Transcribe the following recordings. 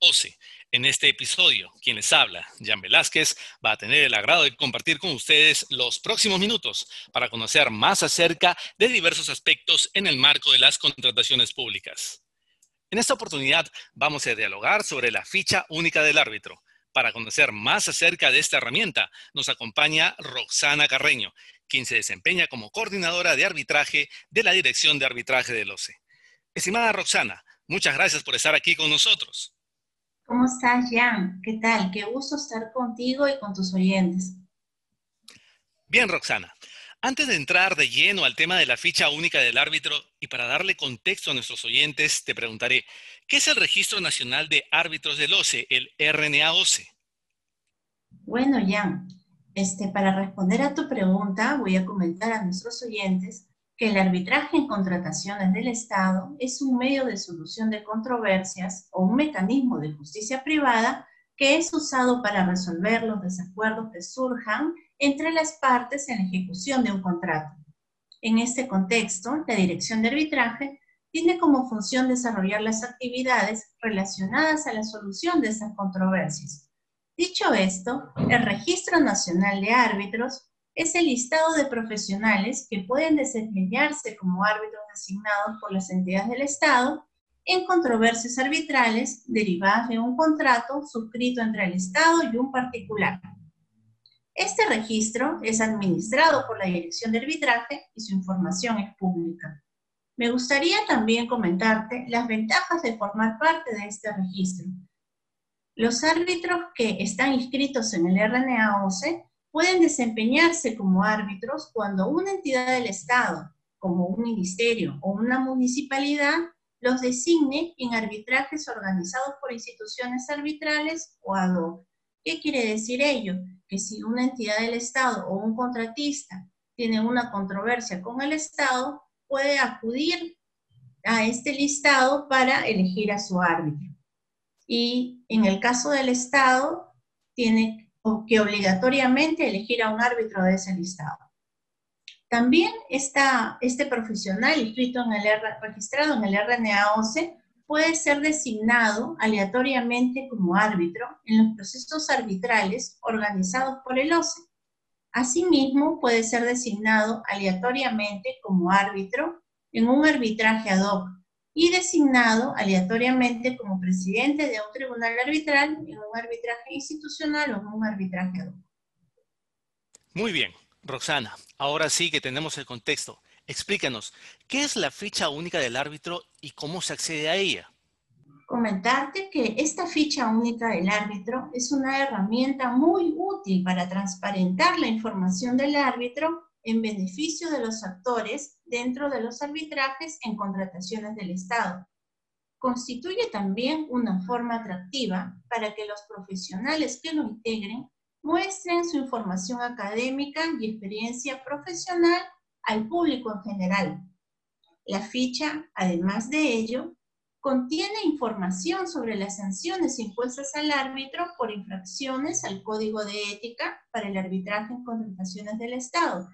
OCE. En este episodio, quien les habla, Jan Velázquez, va a tener el agrado de compartir con ustedes los próximos minutos para conocer más acerca de diversos aspectos en el marco de las contrataciones públicas. En esta oportunidad vamos a dialogar sobre la ficha única del árbitro. Para conocer más acerca de esta herramienta, nos acompaña Roxana Carreño, quien se desempeña como coordinadora de arbitraje de la Dirección de Arbitraje del OCE. Estimada Roxana, muchas gracias por estar aquí con nosotros. ¿Cómo estás, Jan? ¿Qué tal? Qué gusto estar contigo y con tus oyentes. Bien, Roxana. Antes de entrar de lleno al tema de la ficha única del árbitro y para darle contexto a nuestros oyentes, te preguntaré, ¿qué es el Registro Nacional de Árbitros del OCE, el RNAOCE? Bueno, Jan, este, para responder a tu pregunta, voy a comentar a nuestros oyentes que el arbitraje en contrataciones del Estado es un medio de solución de controversias o un mecanismo de justicia privada que es usado para resolver los desacuerdos que surjan entre las partes en la ejecución de un contrato. En este contexto, la Dirección de Arbitraje tiene como función desarrollar las actividades relacionadas a la solución de esas controversias. Dicho esto, el Registro Nacional de Árbitros es el listado de profesionales que pueden desempeñarse como árbitros designados por las entidades del Estado en controversias arbitrales derivadas de un contrato suscrito entre el Estado y un particular. Este registro es administrado por la Dirección de Arbitraje y su información es pública. Me gustaría también comentarte las ventajas de formar parte de este registro. Los árbitros que están inscritos en el RNAOCE pueden desempeñarse como árbitros cuando una entidad del Estado, como un ministerio o una municipalidad, los designe en arbitrajes organizados por instituciones arbitrales o ad hoc. ¿Qué quiere decir ello? Que si una entidad del Estado o un contratista tiene una controversia con el Estado, puede acudir a este listado para elegir a su árbitro. Y en el caso del Estado, tiene que obligatoriamente elegir a un árbitro de ese listado. También está este profesional inscrito en el registrado en el RNAOCE puede ser designado aleatoriamente como árbitro en los procesos arbitrales organizados por el OCE. Asimismo, puede ser designado aleatoriamente como árbitro en un arbitraje ad hoc y designado aleatoriamente como presidente de un tribunal arbitral en un arbitraje institucional o en un arbitraje ad. Muy bien, Roxana, ahora sí que tenemos el contexto. Explícanos, ¿qué es la ficha única del árbitro y cómo se accede a ella? Comentarte que esta ficha única del árbitro es una herramienta muy útil para transparentar la información del árbitro en beneficio de los actores dentro de los arbitrajes en contrataciones del Estado. Constituye también una forma atractiva para que los profesionales que lo integren muestren su información académica y experiencia profesional al público en general. La ficha, además de ello, contiene información sobre las sanciones impuestas al árbitro por infracciones al Código de Ética para el arbitraje en contrataciones del Estado,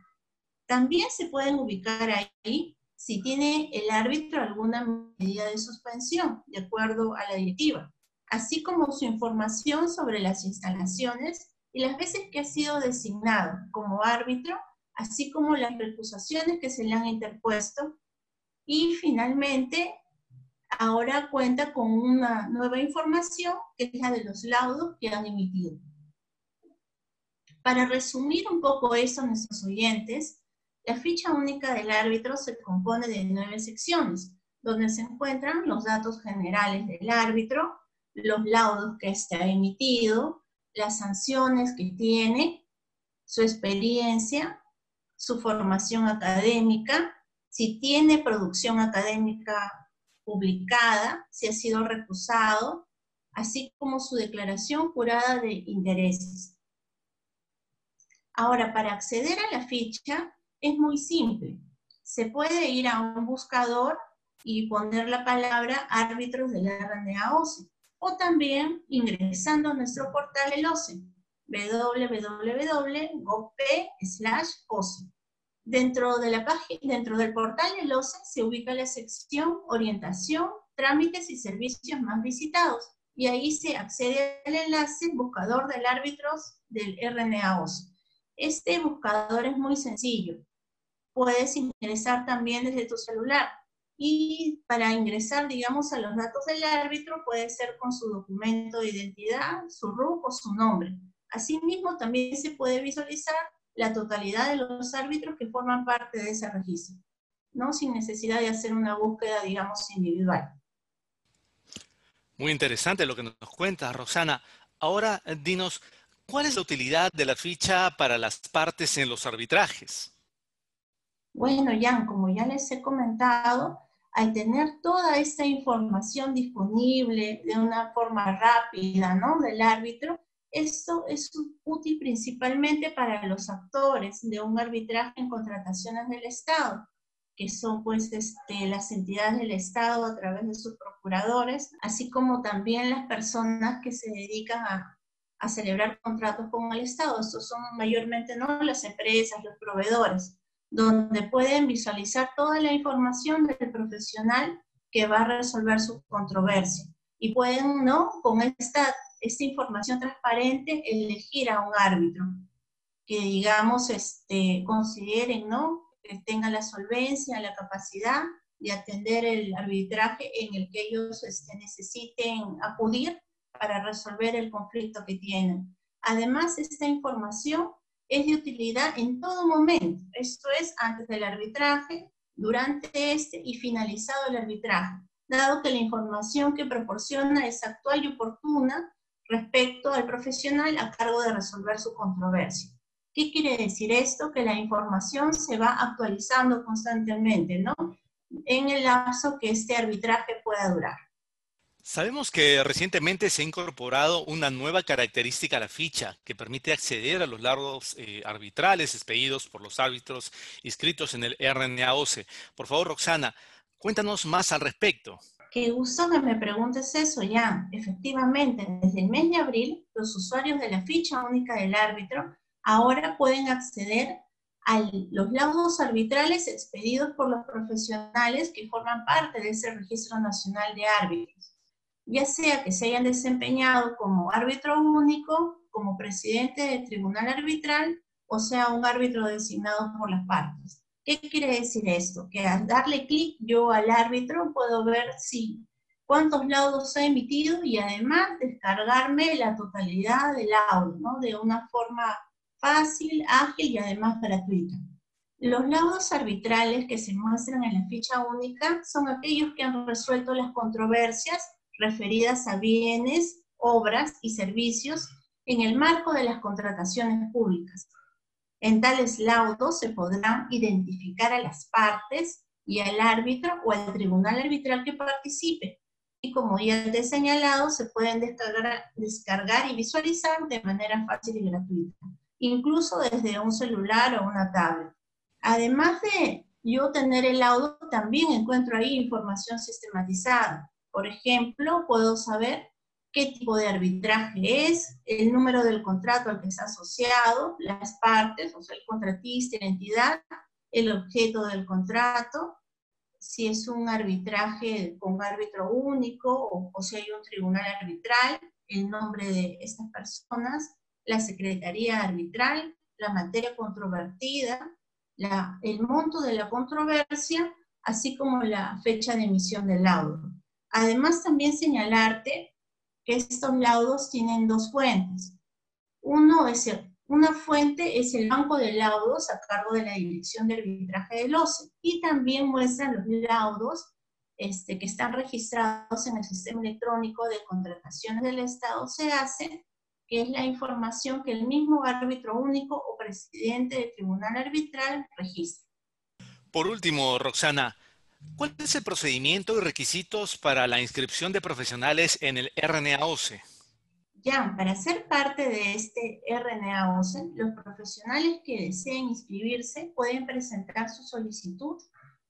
también se pueden ubicar ahí si tiene el árbitro alguna medida de suspensión, de acuerdo a la directiva, así como su información sobre las instalaciones y las veces que ha sido designado como árbitro, así como las recusaciones que se le han interpuesto. Y finalmente, ahora cuenta con una nueva información que es la de los laudos que han emitido. Para resumir un poco eso a nuestros oyentes, la ficha única del árbitro se compone de nueve secciones, donde se encuentran los datos generales del árbitro, los laudos que ha emitido, las sanciones que tiene, su experiencia, su formación académica, si tiene producción académica publicada, si ha sido recusado, así como su declaración jurada de intereses. Ahora, para acceder a la ficha, es muy simple. se puede ir a un buscador y poner la palabra árbitros de la RNA OCE, o también ingresando a nuestro portal el OCE, www.gov.p/oce. Dentro, de la página, dentro del portal del OCE se ubica la sección Orientación, Trámites y Servicios más visitados, y ahí se accede al enlace Buscador del árbitros del RNA OCE. Este buscador es muy sencillo. Puedes ingresar también desde tu celular. Y para ingresar, digamos, a los datos del árbitro, puede ser con su documento de identidad, su RUC o su nombre. Asimismo, también se puede visualizar la totalidad de los árbitros que forman parte de ese registro, ¿no? Sin necesidad de hacer una búsqueda, digamos, individual. Muy interesante lo que nos cuenta, Rosana. Ahora, dinos, ¿Cuál es la utilidad de la ficha para las partes en los arbitrajes? Bueno, Jan, como ya les he comentado, al tener toda esta información disponible de una forma rápida, ¿no? Del árbitro, esto es útil principalmente para los actores de un arbitraje en contrataciones del Estado, que son pues este, las entidades del Estado a través de sus procuradores, así como también las personas que se dedican a a celebrar contratos con el Estado. Estos son mayormente ¿no? las empresas, los proveedores, donde pueden visualizar toda la información del profesional que va a resolver su controversia. Y pueden, ¿no? Con esta, esta información transparente, elegir a un árbitro que, digamos, este, consideren, ¿no? Que tenga la solvencia, la capacidad de atender el arbitraje en el que ellos este, necesiten acudir para resolver el conflicto que tienen. Además, esta información es de utilidad en todo momento. Esto es antes del arbitraje, durante este y finalizado el arbitraje, dado que la información que proporciona es actual y oportuna respecto al profesional a cargo de resolver su controversia. ¿Qué quiere decir esto? Que la información se va actualizando constantemente, ¿no? En el lapso que este arbitraje pueda durar. Sabemos que recientemente se ha incorporado una nueva característica a la ficha que permite acceder a los largos eh, arbitrales expedidos por los árbitros inscritos en el RNAOCE. Por favor, Roxana, cuéntanos más al respecto. Qué gusto que me preguntes eso, ya. Efectivamente, desde el mes de abril, los usuarios de la ficha única del árbitro ahora pueden acceder a los laudos arbitrales expedidos por los profesionales que forman parte de ese registro nacional de árbitros ya sea que se hayan desempeñado como árbitro único, como presidente del tribunal arbitral, o sea, un árbitro designado por las partes. ¿Qué quiere decir esto? Que al darle clic yo al árbitro puedo ver si cuántos laudos ha emitido y además descargarme la totalidad del laudo, ¿no? De una forma fácil, ágil y además gratuita. Los laudos arbitrales que se muestran en la ficha única son aquellos que han resuelto las controversias referidas a bienes, obras y servicios en el marco de las contrataciones públicas. En tales laudos se podrán identificar a las partes y al árbitro o al tribunal arbitral que participe. Y como ya te he señalado, se pueden descargar, descargar y visualizar de manera fácil y gratuita, incluso desde un celular o una tablet. Además de yo tener el laudo, también encuentro ahí información sistematizada. Por ejemplo, puedo saber qué tipo de arbitraje es, el número del contrato al que está asociado, las partes, o sea, el contratista, la entidad, el objeto del contrato, si es un arbitraje con árbitro único o, o si hay un tribunal arbitral, el nombre de estas personas, la secretaría arbitral, la materia controvertida, la, el monto de la controversia, así como la fecha de emisión del laudo. Además, también señalarte que estos laudos tienen dos fuentes. Uno es una fuente es el banco de laudos a cargo de la Dirección de Arbitraje del OCE y también muestran los laudos este, que están registrados en el sistema electrónico de contrataciones del Estado se hace, que es la información que el mismo árbitro único o presidente del tribunal arbitral registra. Por último, Roxana, ¿Cuál es el procedimiento y requisitos para la inscripción de profesionales en el RNAOCE? Ya, para ser parte de este RNA OCE, los profesionales que deseen inscribirse pueden presentar su solicitud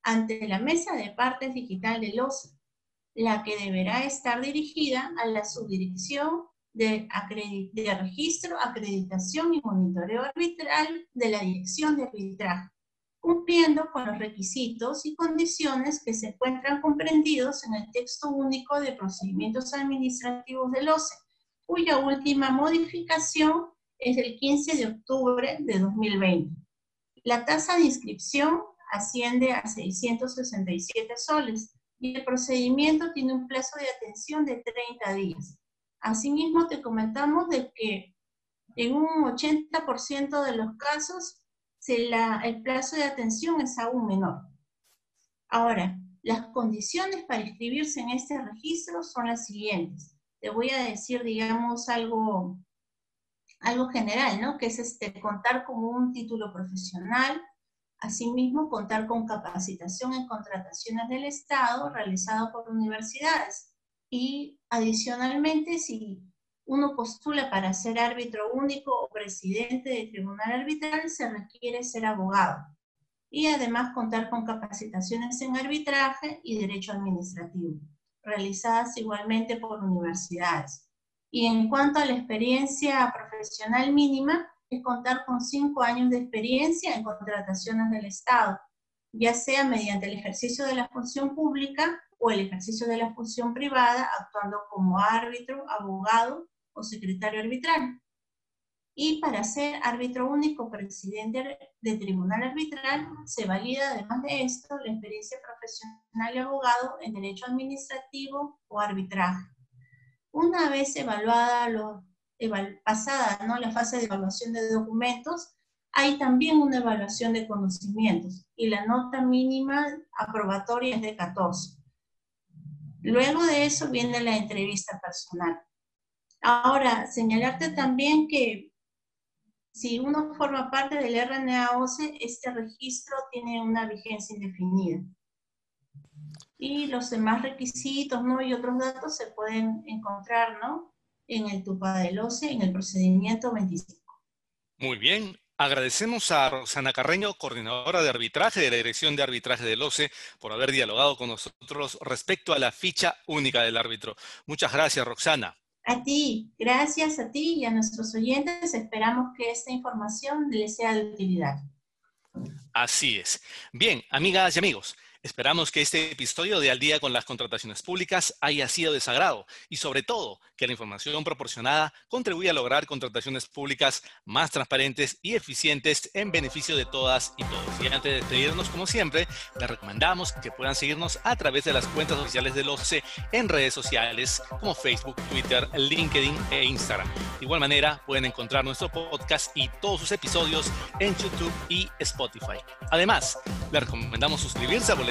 ante la mesa de partes digital del OCE, la que deberá estar dirigida a la subdirección de, de registro, acreditación y monitoreo arbitral de la Dirección de Arbitraje, cumpliendo con los requisitos y condiciones que se encuentran comprendidos en el texto único de procedimientos administrativos del OCE cuya última modificación es el 15 de octubre de 2020. La tasa de inscripción asciende a 667 soles y el procedimiento tiene un plazo de atención de 30 días. Asimismo, te comentamos de que en un 80% de los casos el plazo de atención es aún menor. Ahora, las condiciones para inscribirse en este registro son las siguientes te voy a decir, digamos, algo, algo general, ¿no? Que es este, contar con un título profesional, asimismo contar con capacitación en contrataciones del Estado realizado por universidades. Y adicionalmente, si uno postula para ser árbitro único o presidente de tribunal arbitral, se requiere ser abogado. Y además contar con capacitaciones en arbitraje y derecho administrativo realizadas igualmente por universidades. Y en cuanto a la experiencia profesional mínima, es contar con cinco años de experiencia en contrataciones del Estado, ya sea mediante el ejercicio de la función pública o el ejercicio de la función privada, actuando como árbitro, abogado o secretario arbitral. Y para ser árbitro único presidente de tribunal arbitral, se valida además de esto la experiencia profesional de abogado en derecho administrativo o arbitraje. Una vez evaluada lo, pasada ¿no? la fase de evaluación de documentos, hay también una evaluación de conocimientos y la nota mínima aprobatoria es de 14. Luego de eso viene la entrevista personal. Ahora, señalarte también que si uno forma parte del RNA-OCE, este registro tiene una vigencia indefinida. Y los demás requisitos ¿no? y otros datos se pueden encontrar ¿no? en el TUPA del OCE, en el procedimiento 25. Muy bien. Agradecemos a Roxana Carreño, coordinadora de arbitraje de la Dirección de Arbitraje del OCE, por haber dialogado con nosotros respecto a la ficha única del árbitro. Muchas gracias, Roxana. A ti, gracias a ti y a nuestros oyentes. Esperamos que esta información les sea de utilidad. Así es. Bien, amigas y amigos, Esperamos que este episodio de Al día con las contrataciones públicas haya sido de sagrado y sobre todo que la información proporcionada contribuya a lograr contrataciones públicas más transparentes y eficientes en beneficio de todas y todos. Y antes de despedirnos, como siempre, les recomendamos que puedan seguirnos a través de las cuentas oficiales del OCE en redes sociales como Facebook, Twitter, LinkedIn e Instagram. De igual manera, pueden encontrar nuestro podcast y todos sus episodios en YouTube y Spotify. Además, les recomendamos suscribirse a